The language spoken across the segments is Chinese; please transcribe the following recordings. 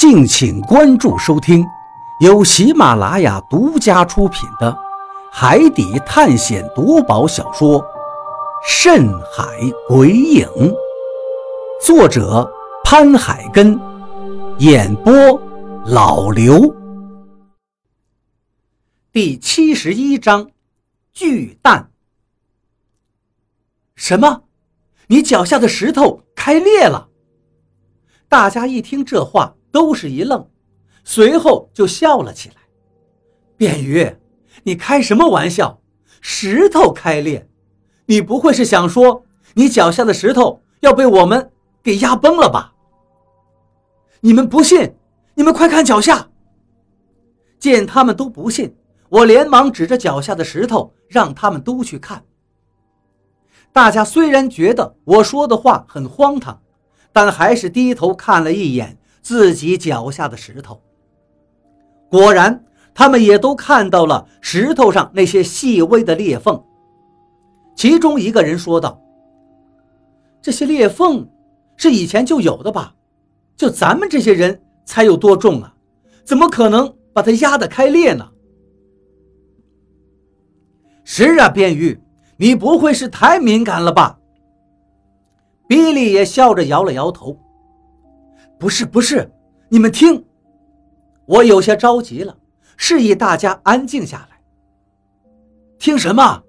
敬请关注收听，由喜马拉雅独家出品的《海底探险夺宝小说》《深海鬼影》，作者潘海根，演播老刘。第七十一章，巨蛋。什么？你脚下的石头开裂了？大家一听这话。都是一愣，随后就笑了起来。便鱼，你开什么玩笑？石头开裂？你不会是想说你脚下的石头要被我们给压崩了吧？你们不信？你们快看脚下！见他们都不信，我连忙指着脚下的石头，让他们都去看。大家虽然觉得我说的话很荒唐，但还是低头看了一眼。自己脚下的石头，果然，他们也都看到了石头上那些细微的裂缝。其中一个人说道：“这些裂缝是以前就有的吧？就咱们这些人才有多重啊？怎么可能把它压得开裂呢？”是啊，卞玉，你不会是太敏感了吧？比利也笑着摇了摇头。不是不是，你们听，我有些着急了，示意大家安静下来。听什么？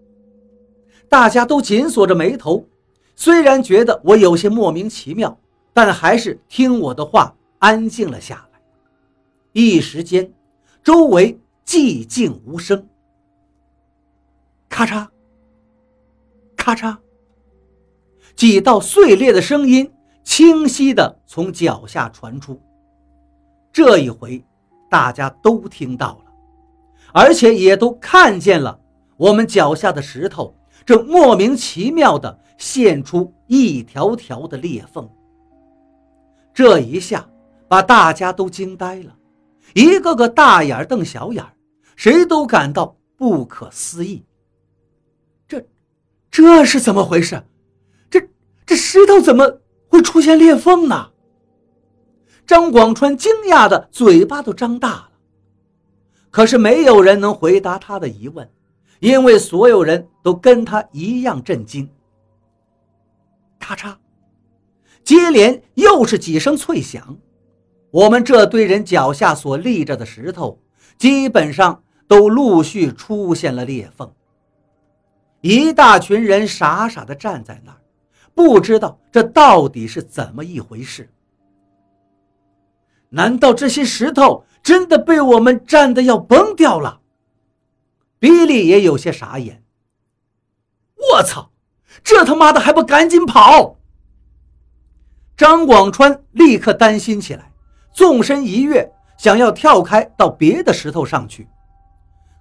大家都紧锁着眉头，虽然觉得我有些莫名其妙，但还是听我的话，安静了下来。一时间，周围寂静无声。咔嚓，咔嚓，几道碎裂的声音。清晰的从脚下传出，这一回大家都听到了，而且也都看见了我们脚下的石头正莫名其妙的现出一条条的裂缝。这一下把大家都惊呆了，一个个大眼瞪小眼，谁都感到不可思议。这，这是怎么回事？这这石头怎么？会出现裂缝呢？张广川惊讶的嘴巴都张大了，可是没有人能回答他的疑问，因为所有人都跟他一样震惊。咔嚓，接连又是几声脆响，我们这堆人脚下所立着的石头，基本上都陆续出现了裂缝。一大群人傻傻的站在那儿。不知道这到底是怎么一回事？难道这些石头真的被我们站的要崩掉了？比利也有些傻眼。我操，这他妈的还不赶紧跑！张广川立刻担心起来，纵身一跃，想要跳开到别的石头上去。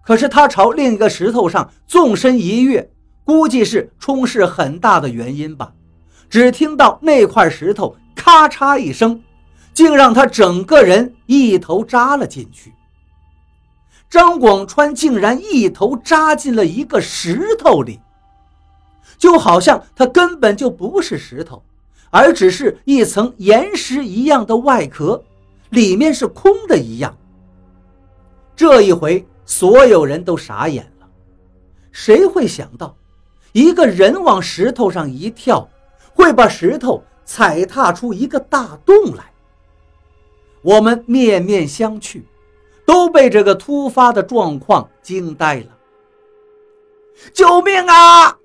可是他朝另一个石头上纵身一跃，估计是冲势很大的原因吧。只听到那块石头咔嚓一声，竟让他整个人一头扎了进去。张广川竟然一头扎进了一个石头里，就好像他根本就不是石头，而只是一层岩石一样的外壳，里面是空的一样。这一回，所有人都傻眼了。谁会想到，一个人往石头上一跳？会把石头踩踏出一个大洞来。我们面面相觑，都被这个突发的状况惊呆了。救命啊！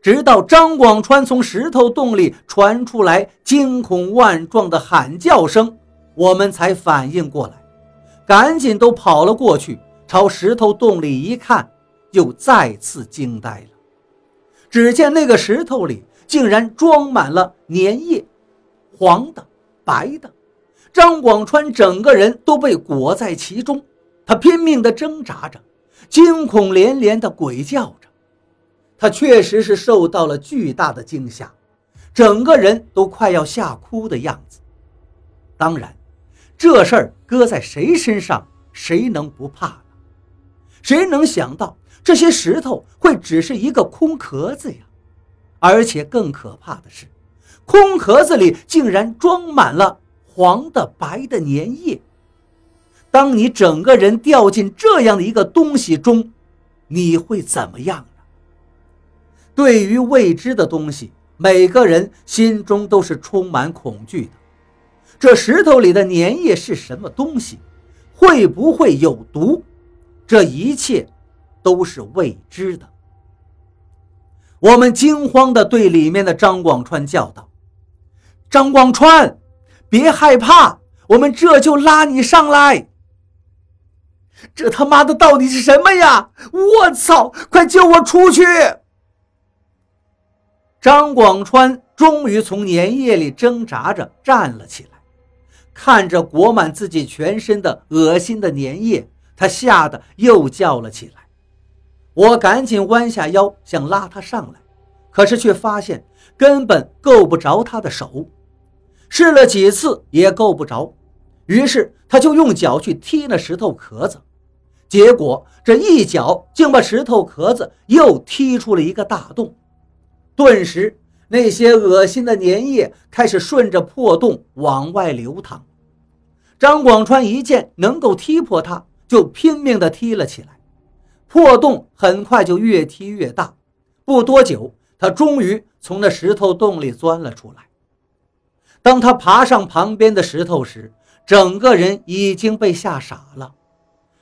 直到张广川从石头洞里传出来惊恐万状的喊叫声，我们才反应过来，赶紧都跑了过去，朝石头洞里一看，又再次惊呆了。只见那个石头里。竟然装满了粘液，黄的、白的，张广川整个人都被裹在其中，他拼命地挣扎着，惊恐连连地鬼叫着。他确实是受到了巨大的惊吓，整个人都快要吓哭的样子。当然，这事儿搁在谁身上，谁能不怕呢？谁能想到这些石头会只是一个空壳子呀？而且更可怕的是，空壳子里竟然装满了黄的、白的粘液。当你整个人掉进这样的一个东西中，你会怎么样呢？对于未知的东西，每个人心中都是充满恐惧的。这石头里的粘液是什么东西？会不会有毒？这一切都是未知的。我们惊慌地对里面的张广川叫道：“张广川，别害怕，我们这就拉你上来。”这他妈的到底是什么呀！我操！快救我出去！张广川终于从粘液里挣扎着站了起来，看着裹满自己全身的恶心的粘液，他吓得又叫了起来。我赶紧弯下腰想拉他上来，可是却发现根本够不着他的手，试了几次也够不着，于是他就用脚去踢那石头壳子。结果这一脚竟把石头壳子又踢出了一个大洞，顿时那些恶心的粘液开始顺着破洞往外流淌。张广川一见能够踢破它，就拼命地踢了起来。破洞很快就越踢越大，不多久，他终于从那石头洞里钻了出来。当他爬上旁边的石头时，整个人已经被吓傻了。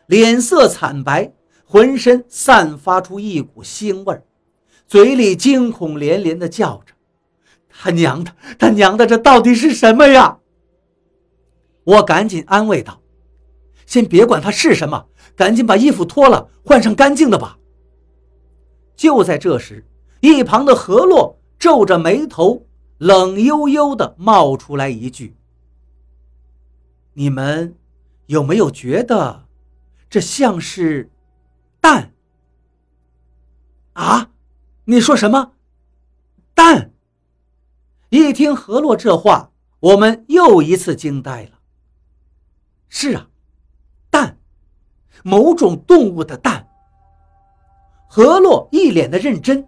脸色惨白，浑身散发出一股腥味嘴里惊恐连连地叫着：“他娘的，他娘的，这到底是什么呀？”我赶紧安慰道：“先别管它是什么，赶紧把衣服脱了，换上干净的吧。”就在这时，一旁的何洛皱着眉头，冷悠悠地冒出来一句：“你们有没有觉得？”这像是蛋啊！你说什么？蛋！一听何洛这话，我们又一次惊呆了。是啊，某种动物的蛋。何洛一脸的认真。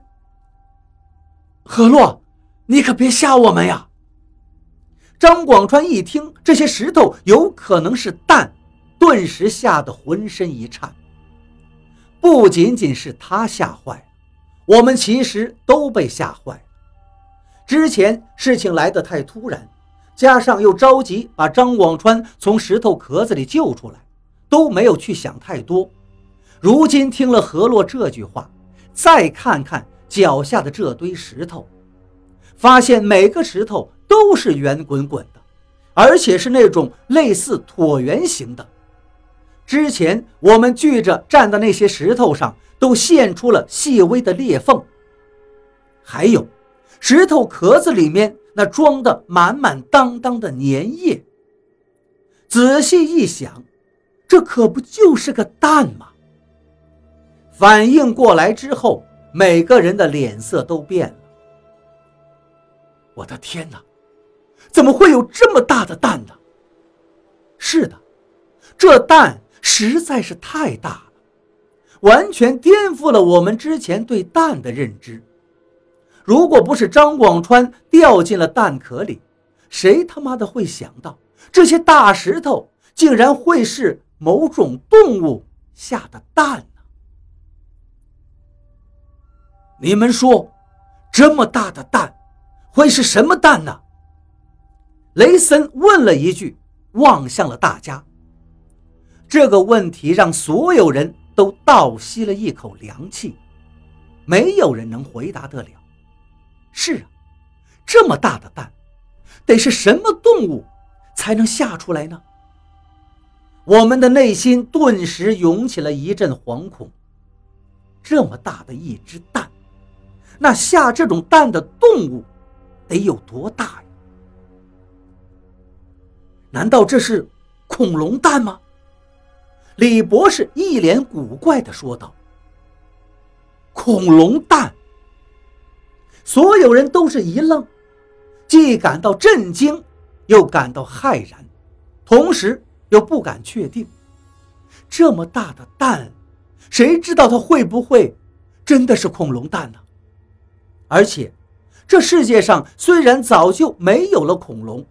何洛，你可别吓我们呀！张广川一听这些石头有可能是蛋。顿时吓得浑身一颤。不仅仅是他吓坏了，我们其实都被吓坏了。之前事情来得太突然，加上又着急把张广川从石头壳子里救出来，都没有去想太多。如今听了何洛这句话，再看看脚下的这堆石头，发现每个石头都是圆滚滚的，而且是那种类似椭圆形的。之前我们聚着站的那些石头上都现出了细微的裂缝，还有石头壳子里面那装的满满当当的粘液。仔细一想，这可不就是个蛋吗？反应过来之后，每个人的脸色都变了。我的天哪，怎么会有这么大的蛋呢？是的，这蛋。实在是太大了，完全颠覆了我们之前对蛋的认知。如果不是张广川掉进了蛋壳里，谁他妈的会想到这些大石头竟然会是某种动物下的蛋呢？你们说，这么大的蛋会是什么蛋呢？雷森问了一句，望向了大家。这个问题让所有人都倒吸了一口凉气，没有人能回答得了。是啊，这么大的蛋，得是什么动物才能下出来呢？我们的内心顿时涌起了一阵惶恐。这么大的一只蛋，那下这种蛋的动物得有多大呀？难道这是恐龙蛋吗？李博士一脸古怪地说道：“恐龙蛋。”所有人都是一愣，既感到震惊，又感到骇然，同时又不敢确定，这么大的蛋，谁知道它会不会真的是恐龙蛋呢？而且，这世界上虽然早就没有了恐龙，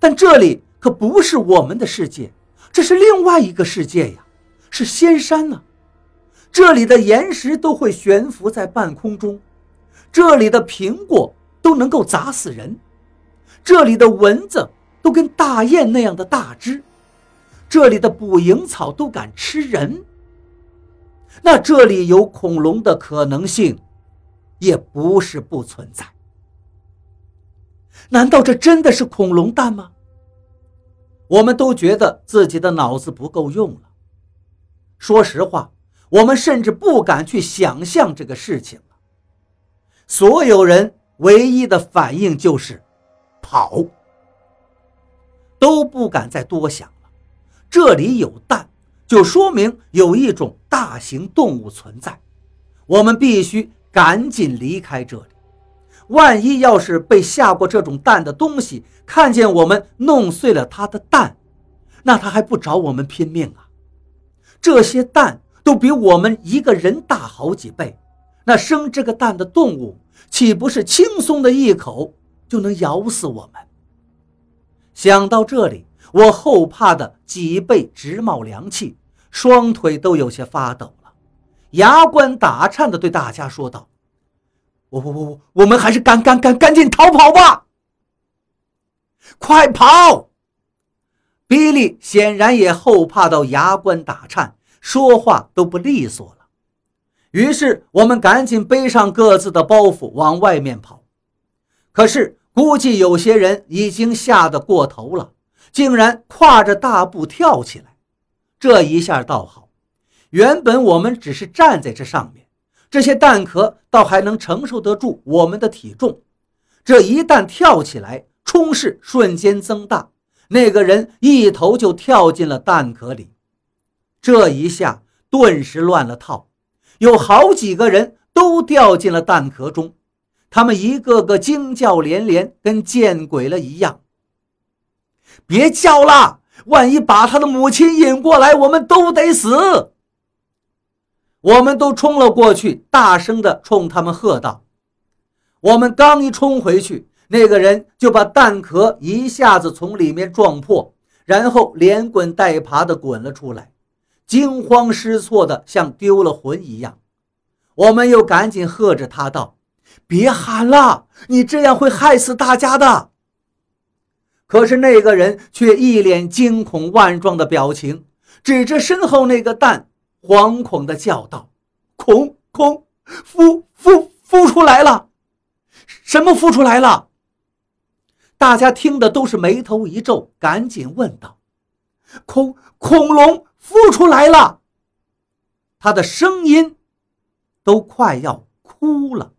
但这里……可不是我们的世界，这是另外一个世界呀，是仙山呢。这里的岩石都会悬浮在半空中，这里的苹果都能够砸死人，这里的蚊子都跟大雁那样的大只，这里的捕蝇草都敢吃人。那这里有恐龙的可能性，也不是不存在。难道这真的是恐龙蛋吗？我们都觉得自己的脑子不够用了。说实话。我们甚至不敢去想象这个事情了。所有人唯一的反应就是跑，都不敢再多想。这里有蛋，就说明有一种大型动物存在。我们必须赶紧离开这里。万一要是被下过这种蛋的东西看见我们弄碎了它的蛋，那它还不找我们拼命啊？这些蛋。都比我们一个人大好几倍，那生这个蛋的动物岂不是轻松的一口就能咬死我们？想到这里，我后怕的脊背直冒凉气，双腿都有些发抖了，牙关打颤的对大家说道：“我我我我，我们还是赶赶赶赶紧逃跑吧！快跑！”比利显然也后怕到牙关打颤。说话都不利索了，于是我们赶紧背上各自的包袱往外面跑。可是估计有些人已经吓得过头了，竟然跨着大步跳起来。这一下倒好，原本我们只是站在这上面，这些蛋壳倒还能承受得住我们的体重。这一旦跳起来，冲势瞬间增大，那个人一头就跳进了蛋壳里。这一下顿时乱了套，有好几个人都掉进了蛋壳中，他们一个个惊叫连连，跟见鬼了一样。别叫了，万一把他的母亲引过来，我们都得死。我们都冲了过去，大声地冲他们喝道：“我们刚一冲回去，那个人就把蛋壳一下子从里面撞破，然后连滚带爬地滚了出来。”惊慌失措的，像丢了魂一样。我们又赶紧喝着他道：“别喊了，你这样会害死大家的。”可是那个人却一脸惊恐万状的表情，指着身后那个蛋，惶恐的叫道：“恐恐，孵孵孵出来了！什么孵出来了？”大家听的都是眉头一皱，赶紧问道：“恐恐龙？”孵出来了，他的声音都快要哭了。